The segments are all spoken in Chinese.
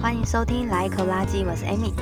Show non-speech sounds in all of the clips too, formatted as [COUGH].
欢迎收听《来一口垃圾》，我是 Amy，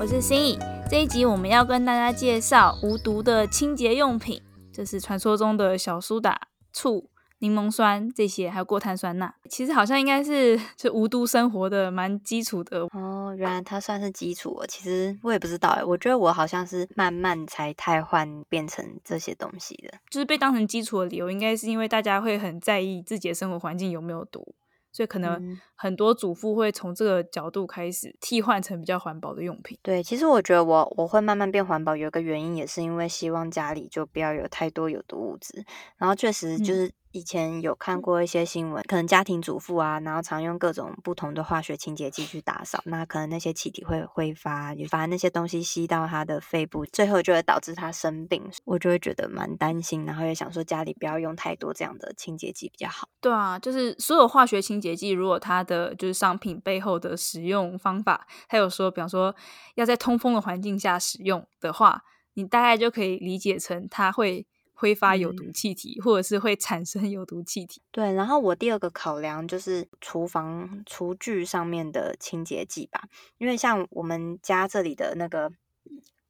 我是心怡。这一集我们要跟大家介绍无毒的清洁用品，这是传说中的小苏打、醋。柠檬酸这些，还有过碳酸钠，其实好像应该是就无毒生活的蛮基础的哦。原来它算是基础哦。其实我也不知道诶，我觉得我好像是慢慢才汰换变成这些东西的。就是被当成基础的理由，应该是因为大家会很在意自己的生活环境有没有毒。所以可能很多主妇会从这个角度开始替换成比较环保的用品。对，其实我觉得我我会慢慢变环保，有一个原因也是因为希望家里就不要有太多有毒物质。然后确实就是以前有看过一些新闻，可能家庭主妇啊，然后常用各种不同的化学清洁剂去打扫，那可能那些气体会挥发，就把那些东西吸到他的肺部，最后就会导致他生病。我就会觉得蛮担心，然后也想说家里不要用太多这样的清洁剂比较好。对啊，就是所有化学清洁剂，如果它的就是商品背后的使用方法，还有说，比方说要在通风的环境下使用的话，你大概就可以理解成它会挥发有毒气体，嗯，或者是会产生有毒气体。对，然后我第二个考量就是厨房厨具上面的清洁剂吧，因为像我们家这里的那个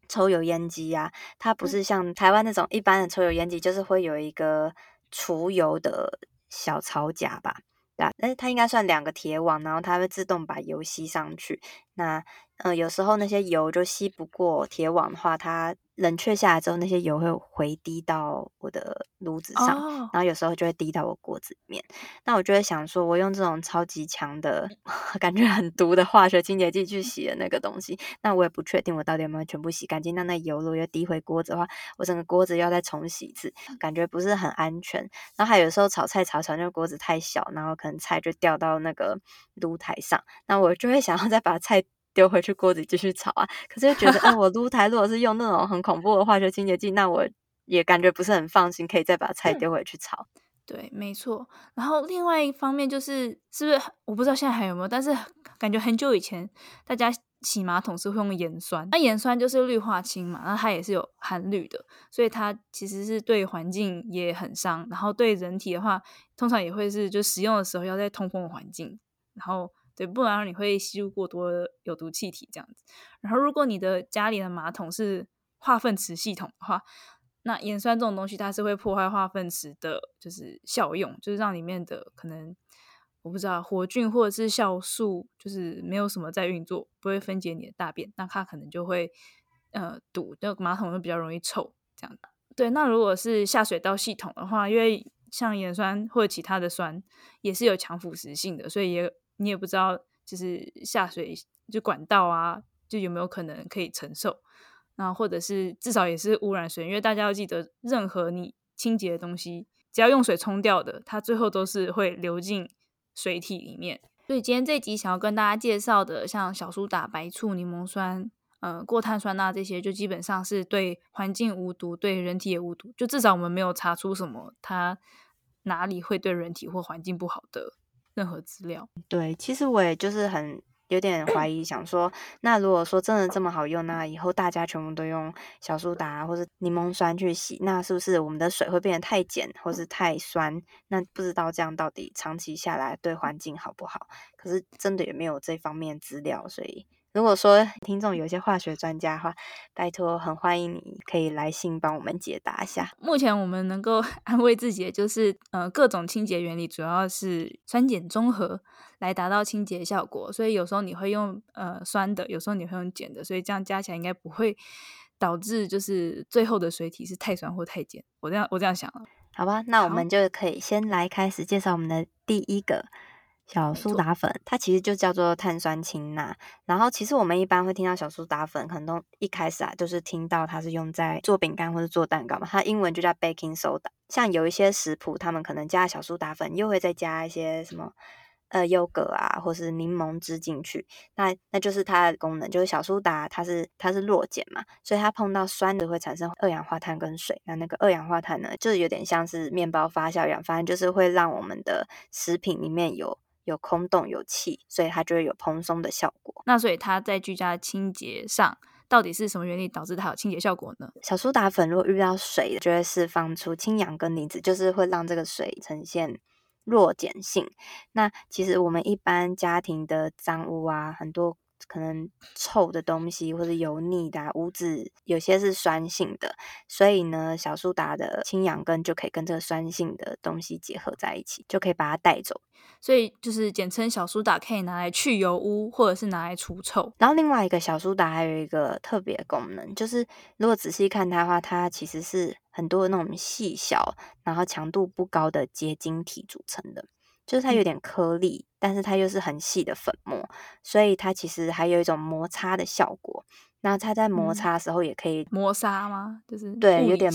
抽油烟机啊，它不是像台湾那种一般的抽油烟机，就是会有一个除油的小槽夹吧。哎，它应该算两个铁网，然后它会自动把油吸上去。那呃，有时候那些油就吸不过铁网的话，它冷却下来之后，那些油会回滴到我的炉子上，oh. 然后有时候就会滴到我锅子里面。那我就会想说，我用这种超级强的、[LAUGHS] 感觉很毒的化学清洁剂去洗的那个东西，那我也不确定我到底有没有全部洗干净。那那油如果又滴回锅子的话，我整个锅子要再重洗一次，感觉不是很安全。然后还有时候炒菜炒炒，那个锅子太小，然后可能菜就掉到那个炉台上，那我就会想要再把菜。丢回去锅子里继续炒啊！可是又觉得，哎，我 [LAUGHS] 炉台如果是用那种很恐怖的化学清洁剂，那我也感觉不是很放心，可以再把菜丢回去炒。对，没错。然后另外一方面就是，是不是我不知道现在还有没有，但是感觉很久以前大家洗马桶是会用盐酸，那盐酸就是氯化氢嘛，那它也是有含氯的，所以它其实是对环境也很伤。然后对人体的话，通常也会是就使用的时候要在通风的环境，然后。对，不然你会吸入过多有毒气体这样子。然后，如果你的家里的马桶是化粪池系统的话，那盐酸这种东西它是会破坏化粪池的，就是效用，就是让里面的可能我不知道活菌或者是酵素，就是没有什么在运作，不会分解你的大便，那它可能就会呃堵，那马桶就比较容易臭这样。对，那如果是下水道系统的话，因为像盐酸或者其他的酸也是有强腐蚀性的，所以也。你也不知道，就是下水就管道啊，就有没有可能可以承受？那或者是至少也是污染水，因为大家要记得，任何你清洁的东西，只要用水冲掉的，它最后都是会流进水体里面。所以今天这集想要跟大家介绍的，像小苏打、白醋、柠檬酸、呃过碳酸钠这些，就基本上是对环境无毒，对人体也无毒。就至少我们没有查出什么它哪里会对人体或环境不好的。任何资料，对，其实我也就是很有点怀疑，想说，那如果说真的这么好用，那以后大家全部都用小苏打或者柠檬酸去洗，那是不是我们的水会变得太碱或是太酸？那不知道这样到底长期下来对环境好不好？可是真的也没有这方面资料，所以。如果说听众有一些化学专家的话，拜托，很欢迎你可以来信帮我们解答一下。目前我们能够 [LAUGHS] 安慰自己的就是，呃，各种清洁原理主要是酸碱中和来达到清洁效果，所以有时候你会用呃酸的，有时候你会用碱的，所以这样加起来应该不会导致就是最后的水体是太酸或太碱。我这样我这样想了，好吧，那我们就可以先来开始介绍我们的第一个。小苏打粉，它其实就叫做碳酸氢钠。然后，其实我们一般会听到小苏打粉，可能都一开始啊，就是听到它是用在做饼干或者做蛋糕嘛。它英文就叫 baking soda。像有一些食谱，他们可能加小苏打粉，又会再加一些什么呃优格啊，或是柠檬汁进去。那那就是它的功能，就是小苏打它是它是弱碱嘛，所以它碰到酸的会产生二氧化碳跟水。那那个二氧化碳呢，就是有点像是面包发酵一样，反正就是会让我们的食品里面有。有空洞有气，所以它就会有蓬松的效果。那所以它在居家清洁上，到底是什么原理导致它有清洁效果呢？小苏打粉如果遇到水，就会释放出氢氧根离子，就是会让这个水呈现弱碱性。那其实我们一般家庭的脏污啊，很多。可能臭的东西或者油腻的、啊、污渍，有些是酸性的，所以呢，小苏打的氢氧根就可以跟这个酸性的东西结合在一起，就可以把它带走。所以就是简称小苏打可以拿来去油污，或者是拿来除臭。然后另外一个小苏打还有一个特别功能，就是如果仔细看它的话，它其实是很多那种细小，然后强度不高的结晶体组成的。就是它有点颗粒，但是它又是很细的粉末，所以它其实还有一种摩擦的效果。那它在摩擦的时候也可以、嗯、磨砂吗？就是对，有点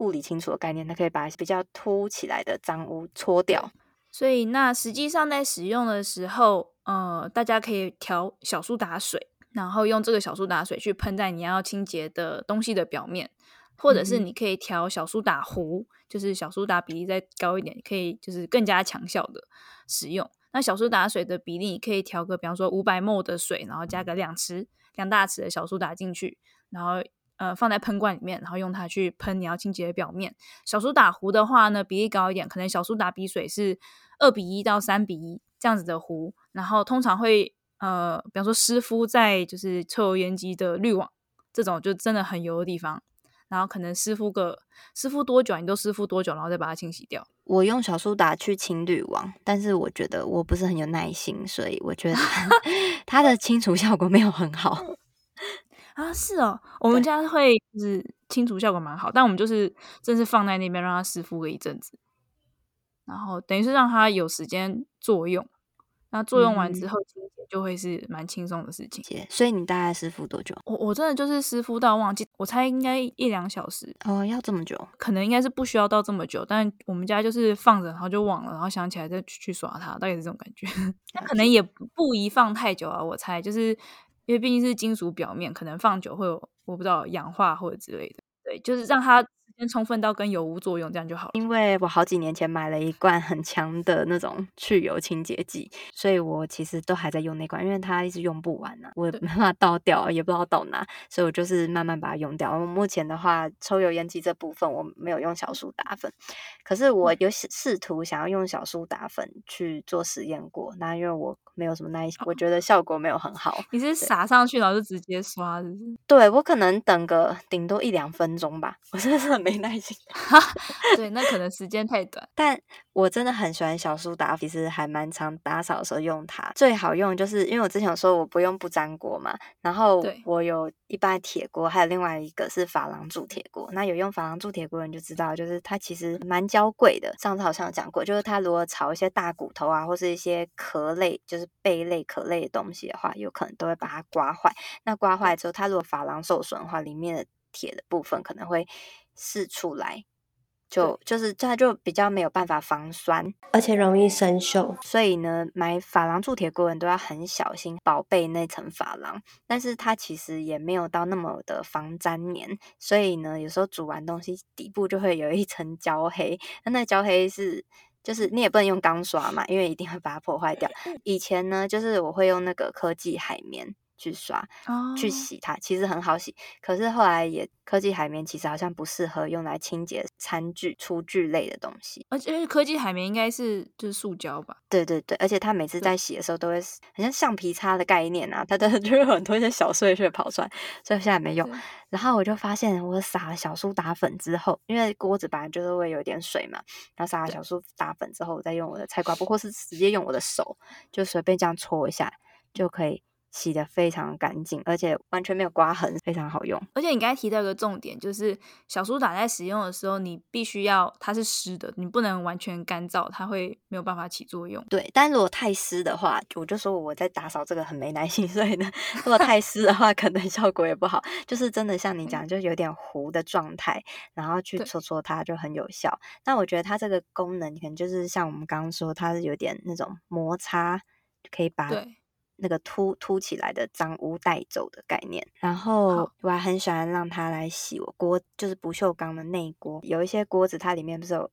物理清楚的概念，它可以把比较凸起来的脏污搓掉。所以那实际上在使用的时候，呃，大家可以调小苏打水，然后用这个小苏打水去喷在你要清洁的东西的表面。或者是你可以调小苏打壶，就是小苏打比例再高一点，可以就是更加强效的使用。那小苏打水的比例可以调个，比方说五百 ml 的水，然后加个两匙两大匙的小苏打进去，然后呃放在喷罐里面，然后用它去喷你要清洁的表面。小苏打壶的话呢，比例高一点，可能小苏打比水是二比一到三比一这样子的壶，然后通常会呃，比方说湿敷在就是抽油烟机的滤网这种就真的很油的地方。然后可能湿敷个湿敷多久，你都湿敷多久，然后再把它清洗掉。我用小苏打去清滤网，但是我觉得我不是很有耐心，所以我觉得 [LAUGHS] 它的清除效果没有很好 [LAUGHS] 啊。是哦，我们家会就是清除效果蛮好，但我们就是正是放在那边让它湿敷个一阵子，然后等于是让它有时间作用。那作用完之后，清洁就会是蛮轻松的事情。嗯、所以你大概湿敷多久？我我真的就是湿敷到忘记，我猜应该一两小时。哦，要这么久？可能应该是不需要到这么久，但我们家就是放着，然后就忘了，然后想起来再去去刷它，大概是这种感觉。那可能也不宜放太久啊，我猜，就是因为毕竟是金属表面，可能放久会有我不知道氧化或者之类的。对，就是让它。先充分到跟油污作用，这样就好。因为我好几年前买了一罐很强的那种去油清洁剂，所以我其实都还在用那罐，因为它一直用不完呢、啊，我也没办法倒掉，也不知道倒哪，所以我就是慢慢把它用掉。我目前的话，抽油烟机这部分我没有用小苏打粉，可是我有试图想要用小苏打粉去做实验过，那因为我没有什么耐心，我觉得效果没有很好。你是撒上去然后就直接刷是？对，我可能等个顶多一两分钟吧，我真的是很没耐心，[LAUGHS] 对，那可能时间太短。但我真的很喜欢小苏打，其实还蛮常打扫的时候用它。最好用就是因为我之前有说我不用不粘锅嘛，然后我有一般铁锅，还有另外一个是珐琅铸铁锅。那有用珐琅铸铁锅的人就知道，就是它其实蛮娇贵的。上次好像有讲过，就是它如果炒一些大骨头啊，或是一些壳类，就是贝类、壳类的东西的话，有可能都会把它刮坏。那刮坏之后，它如果珐琅受损的话，里面的铁的部分可能会。释出来，就就是它就比较没有办法防酸，而且容易生锈。所以呢，买珐琅铸铁锅人都要很小心宝贝那层珐琅。但是它其实也没有到那么的防粘黏，所以呢，有时候煮完东西底部就会有一层焦黑。那那焦黑是就是你也不能用钢刷嘛，因为一定会把它破坏掉。以前呢，就是我会用那个科技海绵。去刷，oh. 去洗它，其实很好洗。可是后来也科技海绵其实好像不适合用来清洁餐具、厨具类的东西。而且科技海绵应该是就是塑胶吧？对对对，而且它每次在洗的时候都会很像橡皮擦的概念啊，它的 [LAUGHS] 就会很多一些小碎屑跑出来，所以现在没用。然后我就发现，我撒了小苏打粉之后，因为锅子本来就是会有点水嘛，然后撒了小苏打粉之后，我再用我的菜瓜布，或 [LAUGHS] 是直接用我的手，就随便这样搓一下就可以。洗的非常干净，而且完全没有刮痕，非常好用。而且你刚才提到一个重点，就是小苏打在使用的时候，你必须要它是湿的，你不能完全干燥，它会没有办法起作用。对，但如果太湿的话，我就说我在打扫这个很没耐心，所以呢，如果太湿的话，可能效果也不好。就是真的像你讲，就有点糊的状态，然后去搓搓它就很有效。那我觉得它这个功能可能就是像我们刚刚说，它是有点那种摩擦，可以把。对。那个凸凸起来的脏污带走的概念，然后我还很喜欢让它来洗我锅，就是不锈钢的内锅。有一些锅子它里面不是有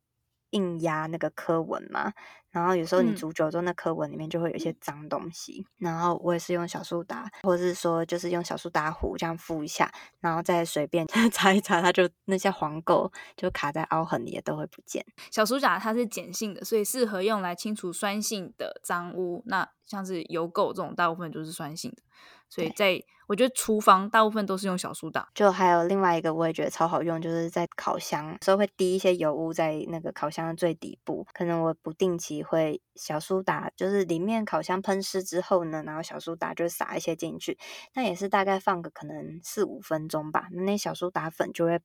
硬压那个刻纹嘛，然后有时候你煮久之后，那刻纹里面就会有一些脏东西。嗯、然后我也是用小苏打，或者是说就是用小苏打糊这样敷一下，然后再随便 [LAUGHS] 擦一擦，它就那些黄垢就卡在凹痕里也都会不见。小苏打它是碱性的，所以适合用来清除酸性的脏污。那像是油垢这种，大部分就是酸性的。所以在我觉得厨房大部分都是用小苏打，就还有另外一个我也觉得超好用，就是在烤箱时候会滴一些油污在那个烤箱的最底部，可能我不定期会小苏打，就是里面烤箱喷湿之后呢，然后小苏打就撒一些进去，那也是大概放个可能四五分钟吧，那小苏打粉就会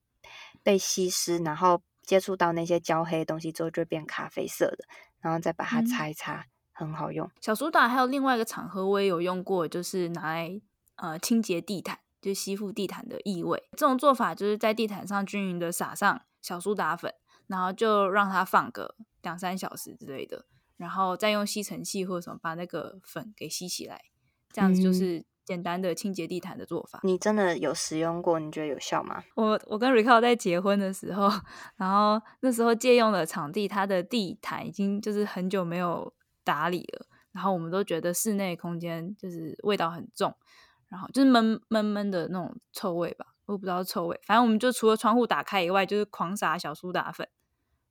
被吸湿，然后接触到那些焦黑的东西之后就会变咖啡色的，然后再把它擦一擦。嗯很好用，小苏打还有另外一个场合我也有用过，就是拿来呃清洁地毯，就吸附地毯的异味。这种做法就是在地毯上均匀的撒上小苏打粉，然后就让它放个两三小时之类的，然后再用吸尘器或者什么把那个粉给吸起来，这样子就是简单的清洁地毯的做法。嗯。你真的有使用过？你觉得有效吗？我我跟 Ricardo 在结婚的时候，[LAUGHS] 然后那时候借用的场地，它的地毯已经就是很久没有。打理了，然后我们都觉得室内空间就是味道很重，然后就是闷闷闷的那种臭味吧，我不知道臭味，反正我们就除了窗户打开以外，就是狂撒小苏打粉，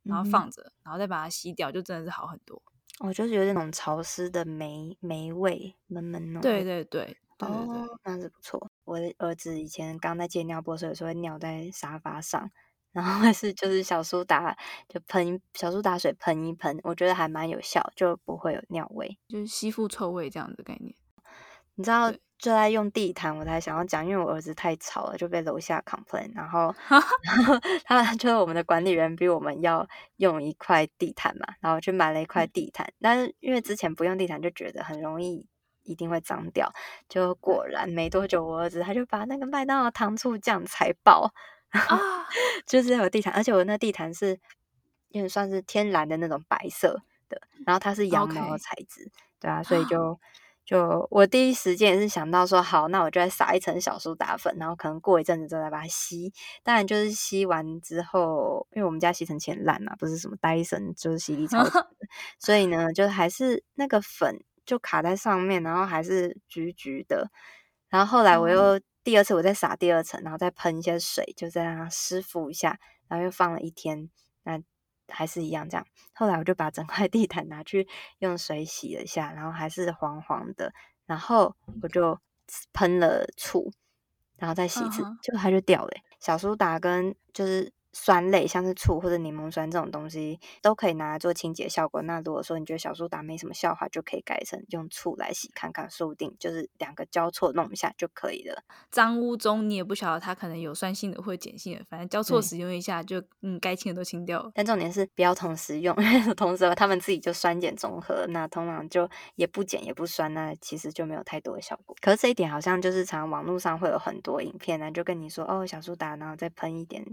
然后放着，嗯、然后再把它吸掉，就真的是好很多。我就是有点那种潮湿的霉霉味，闷闷的。对对对，对，哦，那是不错。我的儿子以前刚在戒尿布的时候，有时候会尿在沙发上。然后是就是小苏打，就喷小苏打水喷一喷，我觉得还蛮有效，就不会有尿味，就是吸附臭味这样的概念。你知道，就在用地毯，我才想要讲，因为我儿子太吵了，就被楼下 complain，然后 [LAUGHS] 然后他 [LAUGHS] 就是我们的管理员逼我们要用一块地毯嘛，然后去买了一块地毯，嗯、但是因为之前不用地毯就觉得很容易一定会脏掉，就果然没多久，我儿子他就把那个麦当劳糖醋酱踩爆。啊，就是有地毯，而且我那地毯是有点算是天然的那种白色的，然后它是羊毛的材质.对啊，所以就就我第一时间也是想到说，好，那我就再撒一层小苏打粉，然后可能过一阵子之后再把它吸。当然就是吸完之后，因为我们家吸尘器很烂嘛，不是什么戴森，就是吸力超强，[LAUGHS] 所以呢，就还是那个粉就卡在上面，然后还是橘橘的。然后后来我又。第二次我再撒第二层，然后再喷一些水，就再让它湿敷一下，然后又放了一天，那还是一样这样。后来我就把整块地毯拿去用水洗了一下，然后还是黄黄的，然后我就喷了醋，然后再洗一次，就它就掉了。小苏打跟就是。酸类像是醋或者柠檬酸这种东西都可以拿来做清洁效果。那如果说你觉得小苏打没什么效果，就可以改成用醋来洗看看，说不定就是两个交错弄一下就可以了。脏污中你也不晓得它可能有酸性的或碱性的，反正交错使用一下就嗯该清的都清掉了。但重点是不要同时用，因 [LAUGHS] 为同时他们自己就酸碱中和，那通常就也不碱也不酸，那其实就没有太多的效果。可是这一点好像就是常网络上会有很多影片呢，就跟你说哦小苏打，然后再喷一点。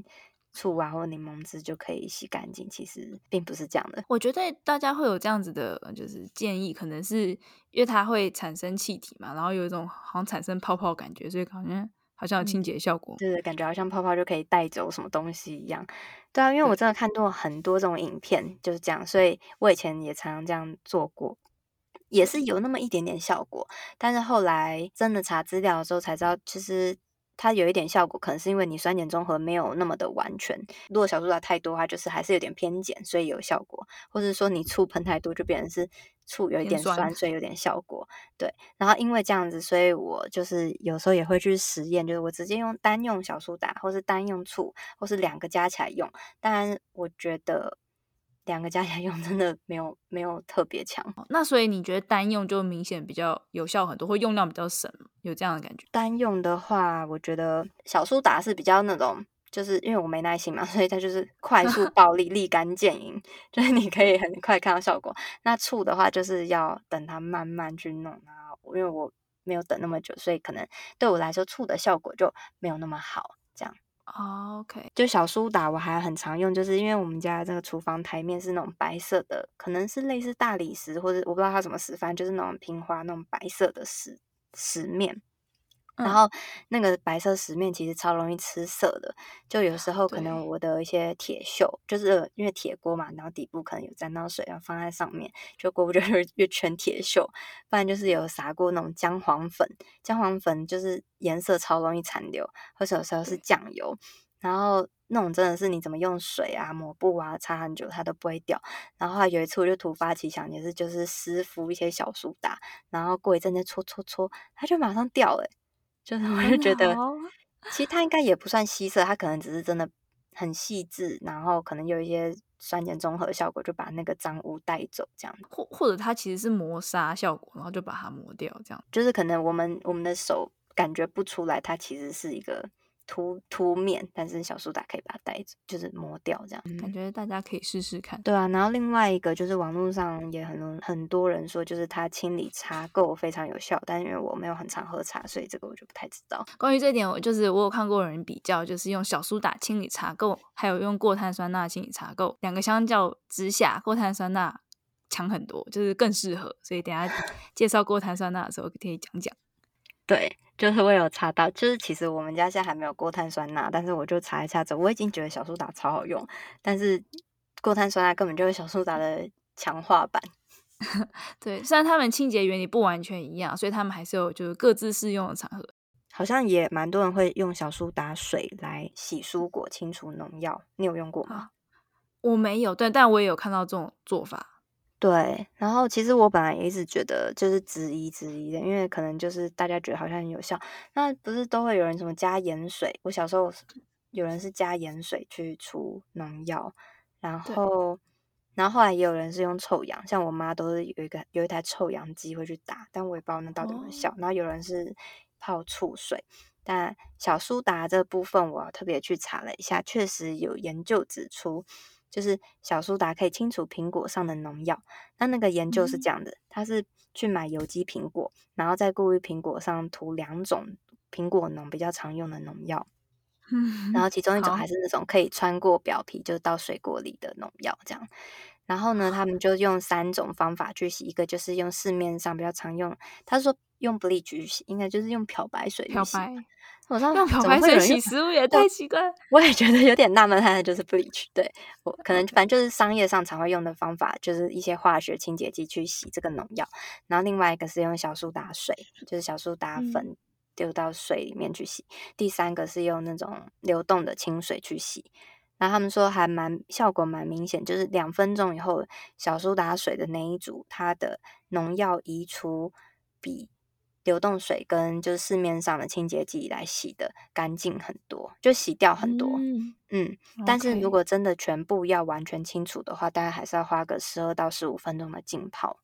醋啊，或柠檬汁就可以洗干净，其实并不是这样的。我觉得大家会有这样子的，就是建议，可能是因为它会产生气体嘛，然后有一种好像产生泡泡感觉，所以好像好像有清洁效果。就是感觉好像泡泡就可以带走什么东西一样。对啊，因为我真的看过很多这种影片，就是这样，所以我以前也常常这样做过，也是有那么一点点效果。但是后来真的查资料的时候才知道，其实。它有一点效果，可能是因为你酸碱中和没有那么的完全。如果小苏打太多，它就是还是有点偏碱，所以有效果。或者说你醋喷太多，就变成是醋有一点酸，酸所以有点效果。对，然后因为这样子，所以我就是有时候也会去实验，就是我直接用单用小苏打，或是单用醋，或是两个加起来用。当然，我觉得。两个加起来用真的没有没有特别强，那所以你觉得单用就明显比较有效很多，会用量比较省，有这样的感觉？单用的话，我觉得小苏打是比较那种，就是因为我没耐心嘛，[LAUGHS] 所以它就是快速 [LAUGHS] 暴力、立竿见影，就是你可以很快看到效果。那醋的话，就是要等它慢慢去弄啊，因为我没有等那么久，所以可能对我来说醋的效果就没有那么好，这样。Oh, OK，就小苏打我还很常用，就是因为我们家这个厨房台面是那种白色的，可能是类似大理石或者我不知道它什么石，反正就是那种平滑那种白色的石石面。然后那个白色石面其实超容易吃色的，就有时候可能我的一些铁锈，就是因为铁锅嘛，然后底部可能有沾到水，然后放在上面，就锅不 [LAUGHS] 就是越全铁锈。不然就是有撒过那种姜黄粉，姜黄粉就是颜色超容易残留，或者有时候是酱油，然后那种真的是你怎么用水啊、抹布啊擦很久它都不会掉。然后有一次我就突发奇想，也是就是湿敷一些小苏打，然后过一阵再搓搓搓，它就马上掉了、欸。就是我就觉得，其实它应该也不算吸色，它可能只是真的很细致，然后可能有一些酸碱中和效果，就把那个脏污带走，这样。或或者它其实是磨砂效果，然后就把它磨掉，这样。就是可能我们我们的手感觉不出来，它其实是一个。凸凸面，但是小苏打可以把它带走，就是磨掉这样。感觉大家可以试试看。对啊，然后另外一个就是网络上也很多很多人说，就是它清理茶垢非常有效，但因为我没有很常喝茶，所以这个我就不太知道。关于这点，我就是我有看过有人比较，就是用小苏打清理茶垢，还有用过碳酸钠清理茶垢，两个相较之下，过碳酸钠强很多，就是更适合。所以等下介绍过碳酸钠的时候可以讲讲。对。就是我有查到，就是其实我们家现在还没有过碳酸钠，但是我就查一下子，我已经觉得小苏打超好用，但是过碳酸钠根本就是小苏打的强化版。[LAUGHS] 对，虽然他们清洁原理不完全一样，所以他们还是有就是各自适用的场合。好像也蛮多人会用小苏打水来洗蔬果，清除农药。你有用过吗？我没有，对，但我也有看到这种做法。对，然后其实我本来也一直觉得就是质疑质疑的，因为可能就是大家觉得好像很有效，那不是都会有人什么加盐水？我小时候有人是加盐水去除农药，然后然后后来也有人是用臭氧，像我妈都是有一个有一台臭氧机会去打，但我也不知道那到底有没有效。哦、然后有人是泡醋水，但小苏打这部分我特别去查了一下，确实有研究指出。就是小苏打可以清除苹果上的农药。那那个研究是这样的，他、嗯、是去买有机苹果，然后在过滤苹果上涂两种苹果农比较常用的农药。嗯，[LAUGHS] 然后其中一种还是那种可以穿过表皮，就是到水果里的农药这样。然后呢，他们就用三种方法去洗，一个就是用市面上比较常用，他说用 bleach 洗，应该就是用漂白水去洗。漂白。我说用漂白水洗食物也太奇怪，我也觉得有点纳闷。它就是 bleach，对，我可能反正就是商业上常会用的方法，就是一些化学清洁剂去洗这个农药。然后另外一个是用小苏打水，就是小苏打粉丢到水里面去洗。嗯、第三个是用那种流动的清水去洗。然后他们说还蛮效果蛮明显，就是两分钟以后，小苏打水的那一组它的农药移除比。流动水跟就是市面上的清洁剂来洗的干净很多，就洗掉很多。嗯.但是如果真的全部要完全清除的话，大概还是要花个十二到十五分钟的浸泡。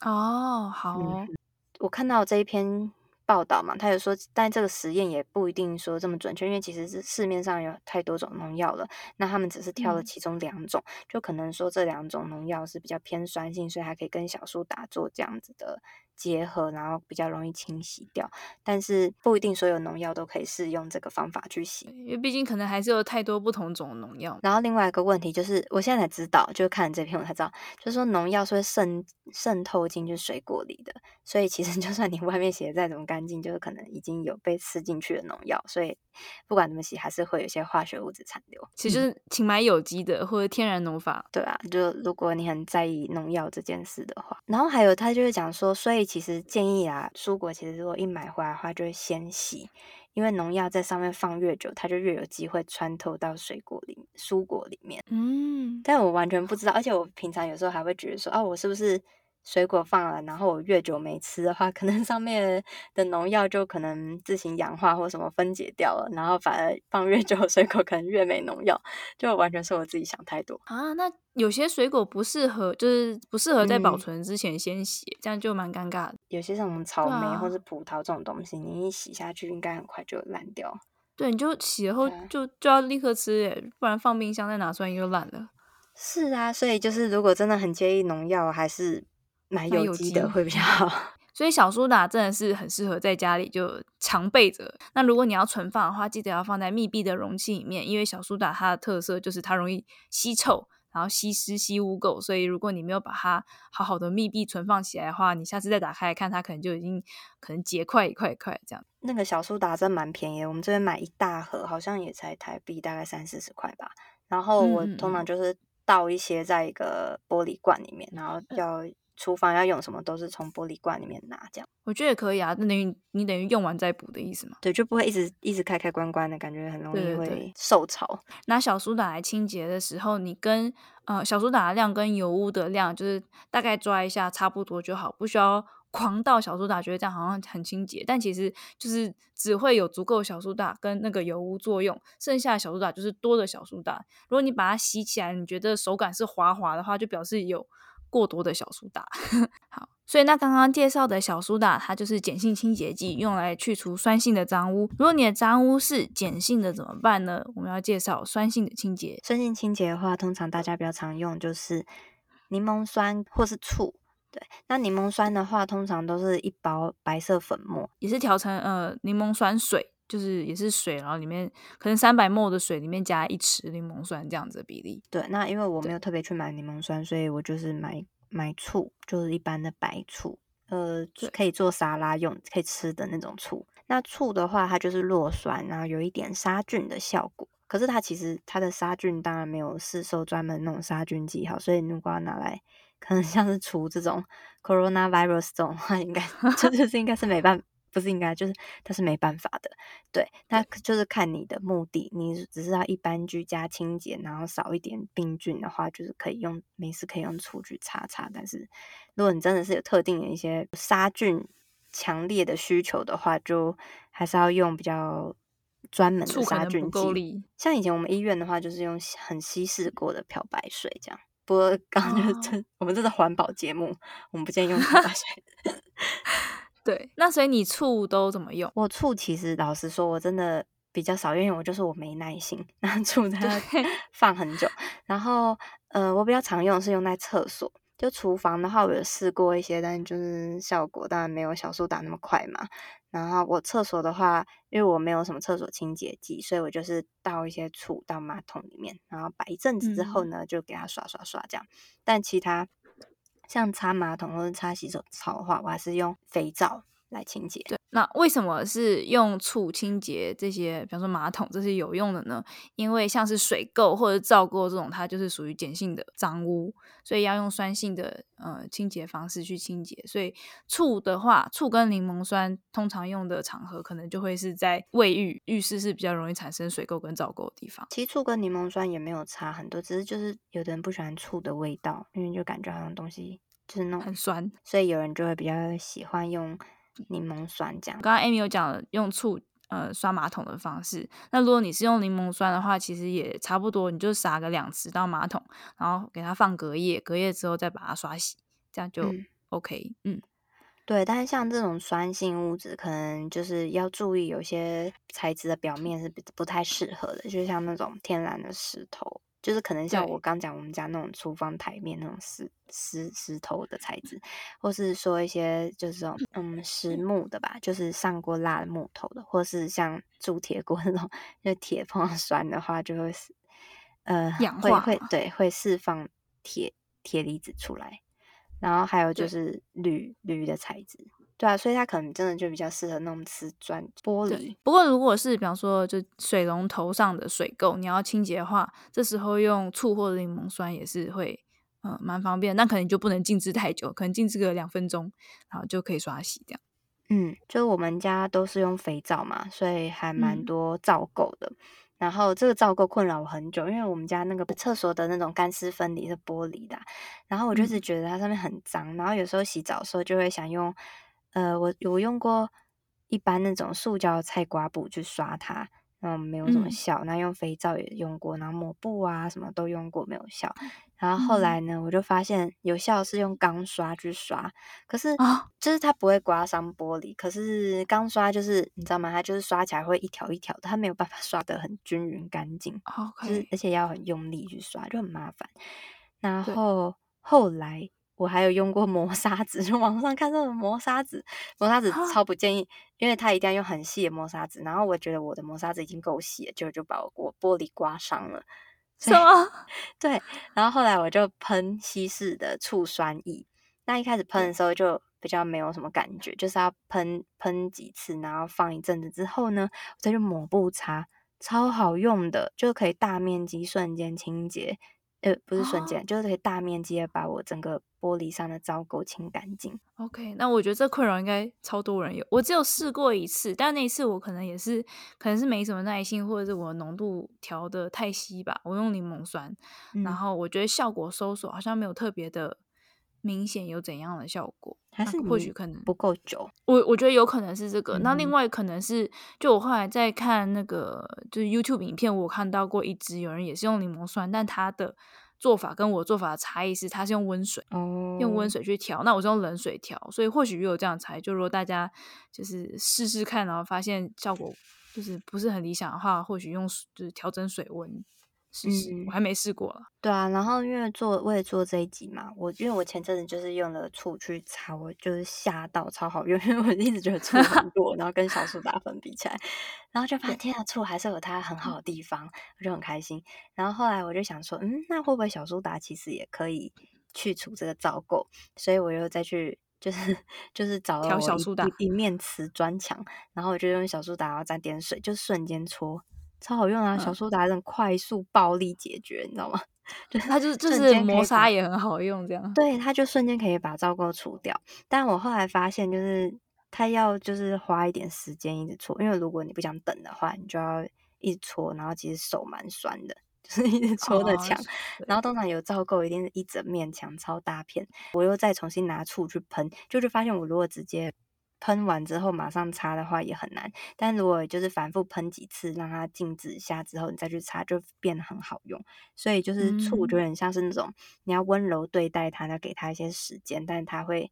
哦，好哦。嗯，我看到这一篇。报道嘛，他有说，但这个实验也不一定说这么准确，因为其实是市面上有太多种农药了，那他们只是挑了其中两种，嗯、就可能说这两种农药是比较偏酸性，所以还可以跟小苏打做这样子的结合，然后比较容易清洗掉。但是不一定所有农药都可以适用这个方法去洗，因为毕竟可能还是有太多不同种农药。然后另外一个问题就是，我现在才知道，就看这篇我才知道，就是说农药是会渗渗透进去水果里的，所以其实 [LAUGHS] 就算你外面洗的再怎么干。净就是可能已经有被吃进去的农药，所以不管怎么洗，还是会有一些化学物质残留。其实就是请买有机的或者天然农法，对啊，就如果你很在意农药这件事的话，然后还有他就是讲说，所以其实建议啊，蔬果其实如果一买回来的话，就会先洗，因为农药在上面放越久，它就越有机会穿透到水果里、蔬果里面。嗯，但我完全不知道，而且我平常有时候还会觉得说，哦，我是不是？水果放了，然后我越久没吃的话，可能上面的农药就可能自行氧化或什么分解掉了，然后反而放越久，水果可能越没农药，就完全是我自己想太多啊。那有些水果不适合，就是不适合在保存之前先洗，嗯、这样就蛮尴尬的。有些什么草莓或者葡萄这种东西，啊、你一洗下去，应该很快就烂掉。对，你就洗了后就就要立刻吃，哎，不然放冰箱再拿出来又烂了。是啊，所以就是如果真的很介意农药，还是。买有机的会比较好，[LAUGHS] 所以小苏打真的是很适合在家里就常备着。那如果你要存放的话，记得要放在密闭的容器里面，因为小苏打它的特色就是它容易吸臭，然后吸湿吸污垢，所以如果你没有把它好好的密闭存放起来的话，你下次再打开来看，它可能就已经可能结块一块一块这样。那个小苏打真蛮便宜的，我们这边买一大盒好像也才台币大概三四十块吧。然后我通常就是倒一些在一个玻璃罐里面，然后要。厨房要用什么都是从玻璃罐里面拿，这样我觉得也可以啊。那等于你等于用完再补的意思嘛？对，就不会一直一直开开关关的感觉，很容易会受潮。对对对。拿小苏打来清洁的时候，你跟呃小苏打的量跟油污的量就是大概抓一下，差不多就好，不需要 [LAUGHS] 狂倒小苏打，觉得这样好像很清洁，但其实就是只会有足够小苏打跟那个油污作用，剩下的小苏打就是多的小苏打。如果你把它洗起来，你觉得手感是滑滑的话，就表示有。过多的小苏打，[LAUGHS] 好，所以那刚刚介绍的小苏打，它就是碱性清洁剂，用来去除酸性的脏污。如果你的脏污是碱性的怎么办呢？我们要介绍酸性的清洁。酸性清洁的话，通常大家比较常用就是柠檬酸或是醋。对，那柠檬酸的话，通常都是一包白色粉末，也是调成呃柠檬酸水，就是也是水，然后里面可能三百 ml 的水里面加一匙柠檬酸这样子的比例。对，那因为我没有特别去买柠檬酸，所以我就是买。买醋就是一般的白醋，呃，可以做沙拉用，可以吃的那种醋。那醋的话，它就是弱酸，然后有一点杀菌的效果。可是它其实它的杀菌当然没有市售专门那种杀菌剂好，所以如果要拿来，可能像是除这种 coronavirus 这种话，应该这 [LAUGHS] 就是应该是没办法。不是应该就是，它是没办法的，对，那就是看你的目的，你只是要一般居家清洁，然后少一点病菌的话，就是可以用，没事可以用醋去擦擦。但是如果你真的是有特定的一些杀菌强烈的需求的话，就还是要用比较专门的杀菌剂。像以前我们医院的话，就是用很稀释过的漂白水这样。不过刚刚就是我们这是环保节目，我们不建议用漂白水。[LAUGHS] 对，那所以你醋都怎么用？我醋其实老实说，我真的比较少，因为我就是我没耐心，然后醋在那 [LAUGHS] 放很久。然后呃，我比较常用是用在厕所，就厨房的话，我有试过一些，但就是效果当然没有小苏打那么快嘛。然后我厕所的话，因为我没有什么厕所清洁剂，所以我就是倒一些醋到马桶里面，然后摆一阵子之后呢，嗯、就给它刷刷刷这样。但其他。像擦马桶或者擦洗手槽的话，我还是用肥皂来清洁。对，那为什么是用醋清洁这些，比方说马桶这些有用的呢？因为像是水垢或者皂垢这种，它就是属于碱性的脏污，所以要用酸性的呃清洁方式去清洁。所以醋的话，醋跟柠檬酸通常用的场合，可能就会是在卫浴、浴室是比较容易产生水垢跟皂垢的地方。其实醋跟柠檬酸也没有差很多，只是就是有的人不喜欢醋的味道，因为就感觉好像东西。就是那种很酸，所以有人就会比较喜欢用柠檬酸这样。刚刚 Amy 有讲了用醋呃刷马桶的方式，那如果你是用柠檬酸的话，其实也差不多，你就撒个两匙到马桶，然后给它放隔夜，隔夜之后再把它刷洗，这样就 OK。嗯，嗯对。但是像这种酸性物质，可能就是要注意，有些材质的表面是不太适合的，就像那种天然的石头。就是可能像我刚讲，我们家那种厨房台面那种石石石头的材质，或是说一些就是这种嗯实木的吧，就是上过蜡的木头的，或是像铸铁锅那种，就铁碰到酸的话就会呃氧化会。会对会释放铁铁离子出来，然后还有就是铝铝的材质。对啊，所以它可能真的就比较适合那种瓷砖玻璃。不过如果是比方说就水龙头上的水垢，你要清洁的话，这时候用醋或者柠檬酸也是会嗯蛮方便。那可能就不能静置太久，可能静置个两分钟，然后就可以刷洗这样。嗯，就我们家都是用肥皂嘛，所以还蛮多皂垢的。嗯、然后这个皂垢困扰我很久，因为我们家那个厕所的那种干湿分离是玻璃的，然后我就是觉得它上面很脏，嗯、然后有时候洗澡的时候就会想用。呃，我有用过一般那种塑胶菜瓜布去刷它，然后没有什么效。那、嗯、用肥皂也用过，然后抹布啊什么都用过，没有效。然后后来呢，嗯、我就发现有效是用钢刷去刷，可是啊就是它不会刮伤玻璃。可是钢刷就是你知道吗？它就是刷起来会一条一条的，它没有办法刷得很均匀干净。就是而且要很用力去刷，就很麻烦。然后后来。我还有用过磨砂纸，就网上看这种磨砂纸，磨砂纸超不建议，蛤因为它一定要用很细的磨砂纸。然后我觉得我的磨砂纸已经够细了，就就把我玻璃刮伤了。什么？[LAUGHS] 对，然后后来我就喷稀释的醋酸液。那一开始喷的时候就比较没有什么感觉，就是要喷喷几次，然后放一阵子之后呢，我再去抹布擦，超好用的，就可以大面积瞬间清洁。呃，不是瞬间，哦、就是可以大面积的把我整个玻璃上的糟垢清干净。OK，那我觉得这困扰应该超多人有。我只有试过一次，但那一次我可能也是，可能是没什么耐心，或者是我浓度调的太稀吧。我用柠檬酸，嗯、然后我觉得效果搜索好像没有特别的明显，有怎样的效果？还是或许可能不够久？我我觉得有可能是这个。嗯、那另外可能是，就我后来在看那个就是 YouTube 影片，我看到过一支有人也是用柠檬酸，但他的做法跟我做法的差异是，他是用温水，哦、用温水去调，那我是用冷水调，所以或许有这样才。就如果大家就是试试看，然后发现效果就是不是很理想的话，或许用就是调整水温。试试，我还没试过了。对啊，然后因为做为了做这一集嘛，我因为我前阵子就是用了醋去擦，我就是吓到超好用，因为我一直觉得醋很弱，然后跟小苏打粉比起来，然后就发现天啊，醋还是有它很好的地方，我就很开心。然后后来我就想说，嗯，那会不会小苏打其实也可以去除这个皂垢？所以我又再去就是就是找了小苏打一,面瓷砖墙，然后我就用小苏打，然后沾点水，就瞬间搓。超好用啊！小苏打那种快速暴力解决，嗯、你知道吗？[LAUGHS] 就是它就是就是磨砂也很好用，这样。对，它就瞬间可以把皂垢除掉。但我后来发现，就是它要就是花一点时间一直搓，因为如果你不想等的话，你就要一直搓，然后其实手蛮酸的，[LAUGHS] 就是一直搓的墙。哦、然后通常有皂垢，一定是一整面墙超大片。我又再重新拿醋去喷，就是发现我如果直接。喷完之后马上擦的话也很难，但如果就是反复喷几次，让它静止一下之后，你再去擦就变得很好用。所以就是醋，就很像是那种、嗯、你要温柔对待它，要给它一些时间，但是它会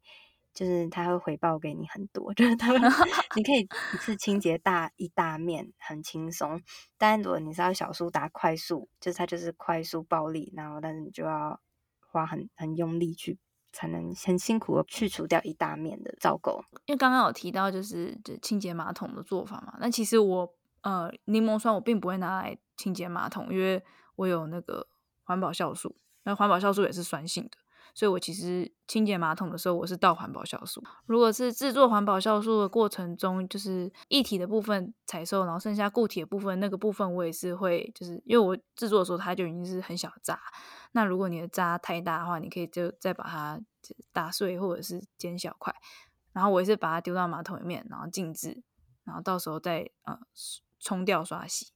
就是它会回报给你很多，[LAUGHS] 就是它 [LAUGHS] 你可以一次清洁大一大面很轻松。但如果你是要小苏打快速，就是它就是快速暴力，然后但是你就要花很很用力去。才能很辛苦的去除掉一大面的皂垢。因为刚刚有提到就是就清洁马桶的做法嘛，那其实我呃柠檬酸我并不会拿来清洁马桶，因为我有那个环保酵素，那环保酵素也是酸性的，所以我其实清洁马桶的时候我是倒环保酵素。如果是制作环保酵素的过程中，就是液体的部分采收，然后剩下固体的部分，那个部分我也是会就是因为我制作的时候它就已经是很小渣。那如果你的渣太大的话，你可以就再把它打碎或者是剪小块，然后我也是把它丢到马桶里面，然后静置，然后到时候再呃冲掉刷洗，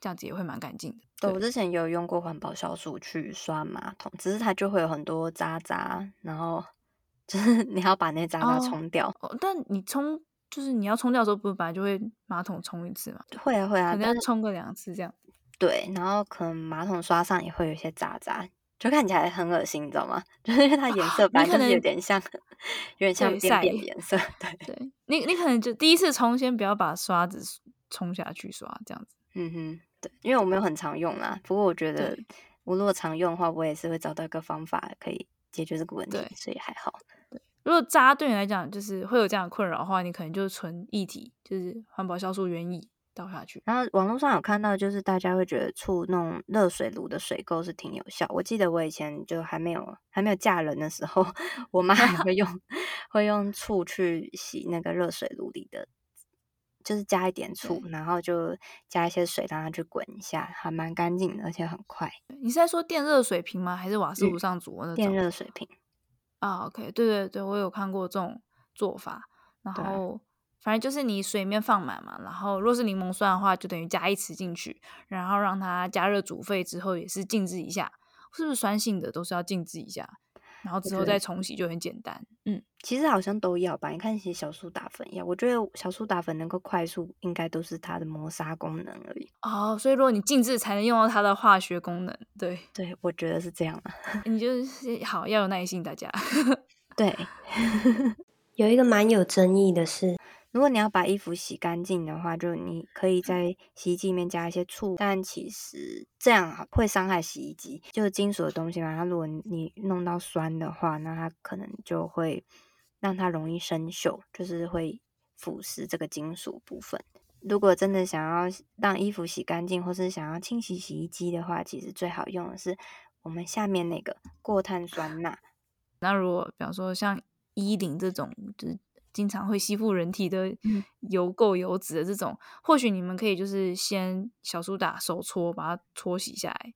这样子也会蛮干净的。对，我之前有用过环保酵素去刷马桶，只是它就会有很多渣渣，然后 [LAUGHS] 就是你要把那些渣渣冲掉。哦，但你冲就是你要冲掉的时候，不是本来就会马桶冲一次嘛？会啊会啊，可能要冲个两次这样。对，然后可能马桶刷上也会有一些渣渣，就看起来很恶心，你知道吗？[LAUGHS] 就是因为它颜色本来就是有点像，有点像便便颜色。对对，你你可能就第一次冲，先不要把刷子冲下去刷，这样子。嗯哼，对，因为我没有很常用啦。不过我觉得我如果常用的话，我也是会找到一个方法可以解决这个问题，对所以还好。对，如果渣对你来讲就是会有这样的困扰的话，你可能就是纯液体，就是环保酵素原液。倒下去，然后网络上有看到，就是大家会觉得醋弄热水炉的水垢是挺有效。我记得我以前就还没有还没有嫁人的时候，[LAUGHS] 我妈还会用 [LAUGHS] 会用醋去洗那个热水炉里的，就是加一点醋，然后就加一些水让它去滚一下，还蛮干净的，而且很快。你是在说电热水瓶吗？还是瓦斯炉上煮的那种？电热水瓶啊，OK，对对对，我有看过这种做法，然后。反正就是你水面放满嘛，然后若是柠檬酸的话，就等于加一匙进去，然后让它加热煮沸之后也是静置一下，是不是酸性的都是要静置一下，然后之后再冲洗就很简单。嗯，其实好像都要吧，你看其实小苏打粉一样，我觉得小苏打粉能够快速，应该都是它的磨砂功能而已。哦，所以如果你静置才能用到它的化学功能，对对，我觉得是这样啊。[LAUGHS] 你就是好要有耐心，大家。[LAUGHS] 对，[LAUGHS] 有一个蛮有争议的是。如果你要把衣服洗干净的话，就你可以在洗衣机里面加一些醋，但其实这样会伤害洗衣机，就是金属的东西嘛。它如果你弄到酸的话，那它可能就会让它容易生锈，就是会腐蚀这个金属部分。如果真的想要让衣服洗干净，或是想要清洗洗衣机的话，其实最好用的是我们下面那个过碳酸钠。那如果比方说像衣领这种，就是经常会吸附人体的油垢、油脂的这种，嗯、或许你们可以就是先小苏打手搓，把它搓洗下来。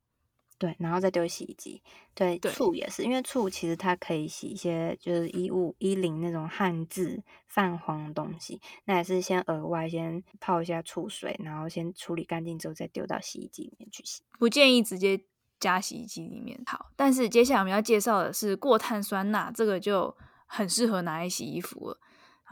对，然后再丢洗衣机。对，对醋也是，因为醋其实它可以洗一些就是衣物、衣领那种汗渍、泛黄的东西。那也是先额外先泡一下醋水，然后先处理干净之后再丢到洗衣机里面去洗。不建议直接加洗衣机里面。好，但是接下来我们要介绍的是过碳酸钠，这个就很适合拿来洗衣服了。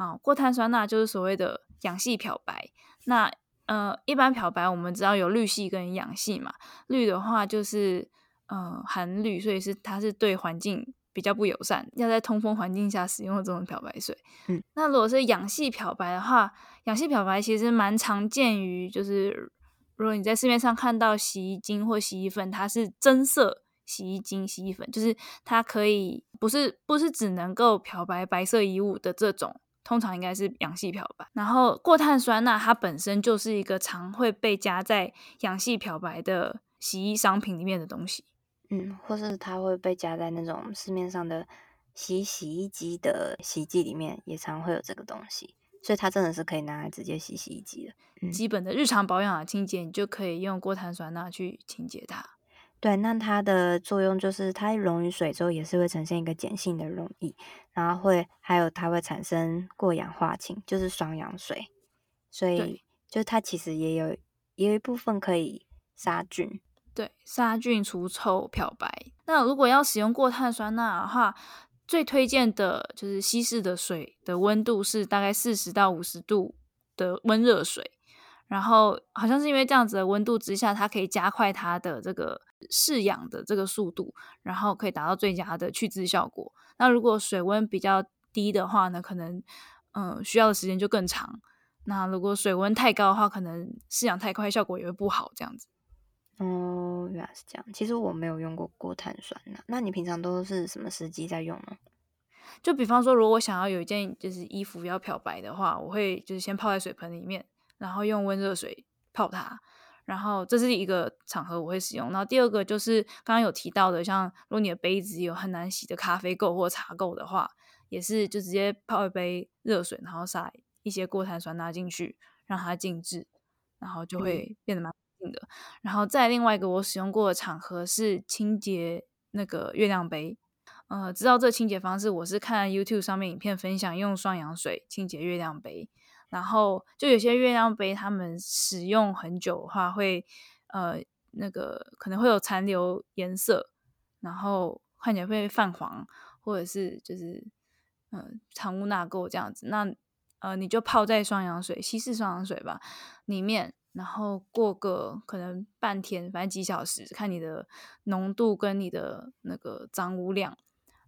好，过碳酸钠就是所谓的氧系漂白。那呃，一般漂白我们知道有氯系跟氧系嘛。氯的话就是呃含氯，所以是它是对环境比较不友善，要在通风环境下使用的这种漂白水。嗯，那如果是氧系漂白的话，氧系漂白其实蛮常见于，就是如果你在市面上看到洗衣精或洗衣粉，它是增色洗衣精、洗衣粉，就是它可以不是不是只能够漂白白色衣物的这种。通常应该是氧系漂白，然后过碳酸钠它本身就是一个常会被加在氧系漂白的洗衣商品里面的东西，嗯，或是它会被加在那种市面上的洗洗衣机的洗衣剂里面，也常会有这个东西，所以它真的是可以拿来直接洗洗衣机的。嗯，基本的日常保养啊清洁，你就可以用过碳酸钠去清洁它。对，那它的作用就是它溶于水之后也是会呈现一个碱性的溶液，然后会还有它会产生过氧化氢，就是双氧水，所以就它其实也有也有一部分可以杀菌，对，杀菌除臭漂白。那如果要使用过碳酸钠的话，最推荐的就是稀释的水的温度是大概四十到五十度的温热水。然后好像是因为这样子的温度之下，它可以加快它的这个释氧的这个速度，然后可以达到最佳的去渍效果。那如果水温比较低的话呢，可能嗯、呃、需要的时间就更长。那如果水温太高的话，可能释氧太快，效果也会不好。这样子。哦，原来是这样。其实我没有用过过碳酸钠。那你平常都是什么时机在用呢？就比方说，如果我想要有一件就是衣服要漂白的话，我会就是先泡在水盆里面。然后用温热水泡它，然后这是一个场合我会使用。然后第二个就是刚刚有提到的，像如果你的杯子有很难洗的咖啡垢或茶垢的话，也是就直接泡一杯热水，然后撒一些过碳酸钠进去，让它静置，然后就会变得蛮干净的。嗯、然后再另外一个我使用过的场合是清洁那个月亮杯。呃，知道这清洁方式，我是看 YouTube 上面影片分享用双氧水清洁月亮杯。然后就有些月亮杯，他们使用很久的话会，会呃那个可能会有残留颜色，然后看起来会泛黄，或者是就是嗯、呃、藏污纳垢这样子。那呃你就泡在双氧水，稀释双氧水吧里面，然后过个可能半天，反正几小时，看你的浓度跟你的那个脏污量，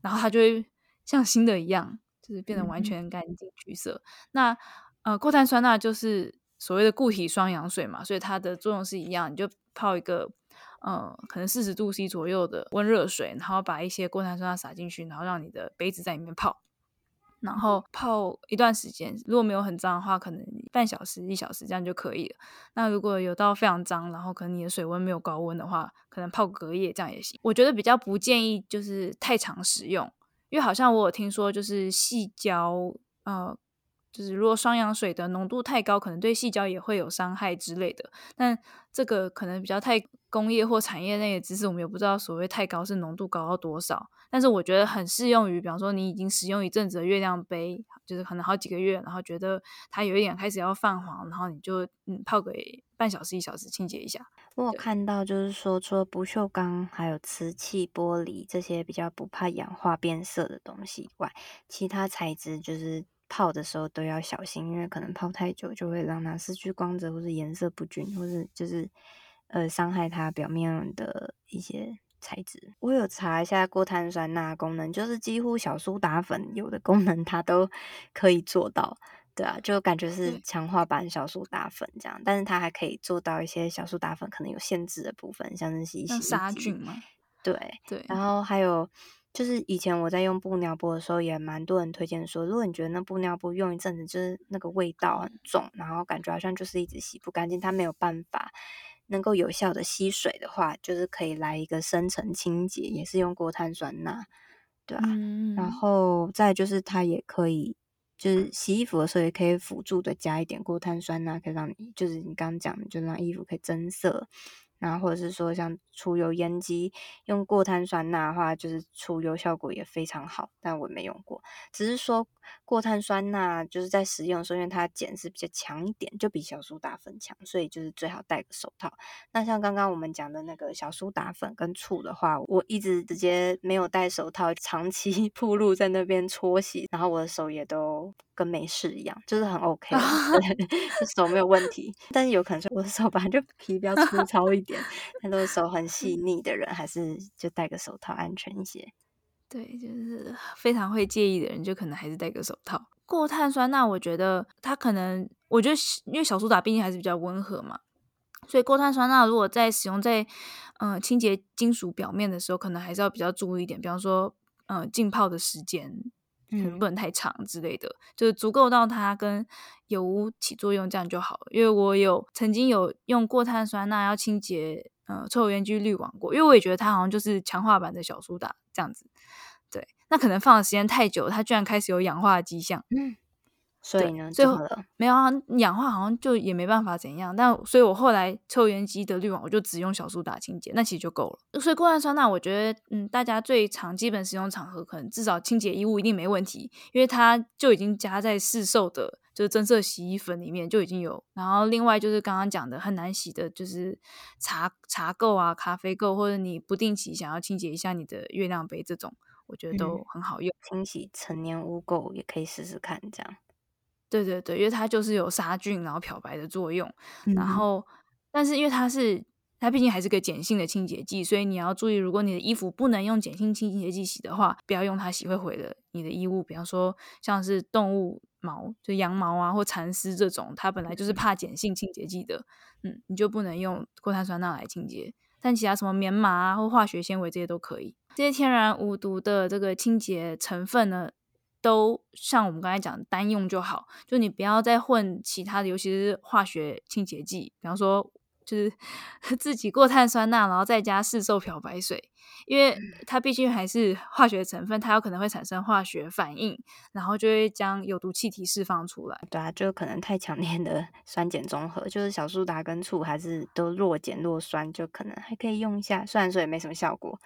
然后它就会像新的一样，就是变得完全干净橘色。嗯、那呃，过碳酸钠就是所谓的固体双氧水嘛，所以它的作用是一样，你就泡一个呃，可能四十度 C 左右的温热水，然后把一些过碳酸钠撒进去，然后让你的杯子在里面泡，然后泡一段时间，如果没有很脏的话，可能半小时、一小时这样就可以了。那如果有到非常脏，然后可能你的水温没有高温的话，可能泡隔夜这样也行。我觉得比较不建议就是太常使用，因为好像我有听说就是细胶呃。就是如果双氧水的浓度太高，可能对细胶也会有伤害之类的。但这个可能比较太工业或产业内的知识，我们也不知道所谓太高是浓度高到多少。但是我觉得很适用于，比方说你已经使用一阵子的月亮杯，就是可能好几个月，然后觉得它有一点开始要泛黄，然后你就嗯泡个半小时一小时清洁一下。我有看到就是说，除了不锈钢、还有瓷器、玻璃这些比较不怕氧化变色的东西以外，其他材质就是。泡的时候都要小心，因为可能泡太久就会让它失去光泽，或是颜色不均，或是就是呃伤害它表面的一些材质。我有查一下过碳酸钠功能，就是几乎小苏打粉有的功能它都可以做到，对啊，就感觉是强化版小苏打粉这样，但是它还可以做到一些小苏打粉可能有限制的部分，像是洗洗衣机杀菌嘛，对对，然后还有。就是以前我在用布尿布的时候，也蛮多人推荐说，如果你觉得那布尿布用一阵子，就是那个味道很重，然后感觉好像就是一直洗不干净，它没有办法能够有效的吸水的话，就是可以来一个深层清洁，也是用过碳酸钠，对啊，嗯、然后再就是它也可以，就是洗衣服的时候也可以辅助的加一点过碳酸钠，可以让你就是你刚刚讲的，就让衣服可以增色。然后或者是说像除油烟机用过碳酸钠的话，就是除油效果也非常好，但我没用过。只是说过碳酸钠就是在使用的时候，因为它碱是比较强一点，就比小苏打粉强，所以就是最好戴个手套。那像刚刚我们讲的那个小苏打粉跟醋的话，我一直直接没有戴手套，长期 [LAUGHS] 铺路在那边搓洗，然后我的手也都跟没事一样，就是很 OK，[LAUGHS] [LAUGHS] 手没有问题。但是有可能是我的手本来就皮比较粗糙一点。很多 [LAUGHS] 手很细腻的人，还是就戴个手套安全一些。对，就是非常会介意的人，就可能还是戴个手套。过碳酸钠，我觉得它可能，我觉得因为小苏打毕竟还是比较温和嘛，所以过碳酸钠如果在使用在嗯、呃、清洁金属表面的时候，可能还是要比较注意一点，比方说嗯、呃、浸泡的时间。可能不能太长之类的，嗯、就是足够到它跟油污起作用，这样就好了。因为我有曾经有用过碳酸钠要清洁呃抽油烟机滤网过，因为我也觉得它好像就是强化版的小苏打这样子。对，那可能放的时间太久，它居然开始有氧化的迹象。嗯。所以呢，最后没有啊，氧化好像就也没办法怎样。但所以我后来抽油烟机的滤网，我就只用小苏打清洁，那其实就够了。所以过碳酸钠，我觉得嗯，大家最常基本使用场合，可能至少清洁衣物一定没问题，因为它就已经加在市售的，就是增色洗衣粉里面就已经有。然后另外就是刚刚讲的很难洗的，就是茶茶垢啊、咖啡垢，或者你不定期想要清洁一下你的月亮杯这种，我觉得都很好用。嗯、清洗成年污垢也可以试试看，这样。对对对，因为它就是有杀菌然后漂白的作用，嗯、然后但是因为它是它毕竟还是个碱性的清洁剂，所以你要注意，如果你的衣服不能用碱性清洁剂洗的话，不要用它洗会毁了你的衣物。比方说像是动物毛，就羊毛啊或蚕丝这种，它本来就是怕碱性清洁剂的，嗯，你就不能用过碳酸钠来清洁。但其他什么棉麻啊或化学纤维这些都可以。这些天然无毒的这个清洁成分呢，都像我们刚才讲的单用就好，就你不要再混其他的，尤其是化学清洁剂，比方说就是 [LAUGHS] 自己过碳酸钠，然后再加市售漂白水，因为它毕竟还是化学成分，它有可能会产生化学反应，然后就会将有毒气体释放出来。对啊，就可能太强烈的酸碱中和，就是小苏打跟醋还是都弱碱弱酸，就可能还可以用一下，虽然说也没什么效果。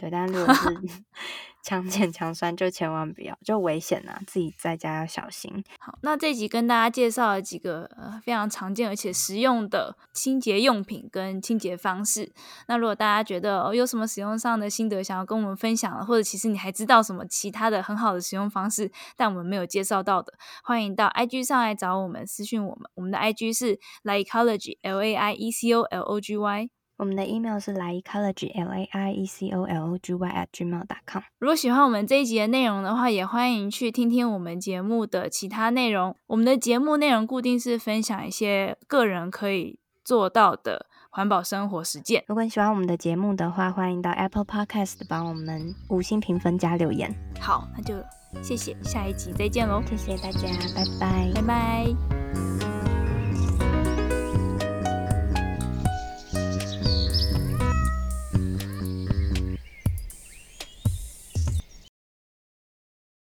对，但如果是 [LAUGHS] 强碱强酸，就千万不要，就危险啊！自己在家要小心。好，那这集跟大家介绍了几个呃非常常见而且实用的清洁用品跟清洁方式。那如果大家觉得哦有什么使用上的心得想要跟我们分享，或者其实你还知道什么其他的很好的使用方式，但我们没有介绍到的，欢迎到 IG 上来找我们私讯我们。我们的 IG 是 Laiecology L A I E C O L O G Y。我们的 email 是 laiecology l a i e c o l o g y at gmail dot com。如果喜欢我们这一集的内容的话，也欢迎去听听我们节目的其他内容。我们的节目内容固定是分享一些个人可以做到的环保生活实践。如果你喜欢我们的节目的话，欢迎到 Apple Podcast 帮我们五星评分加留言。好，那就谢谢，下一集再见喽！谢谢大家，拜拜，拜拜。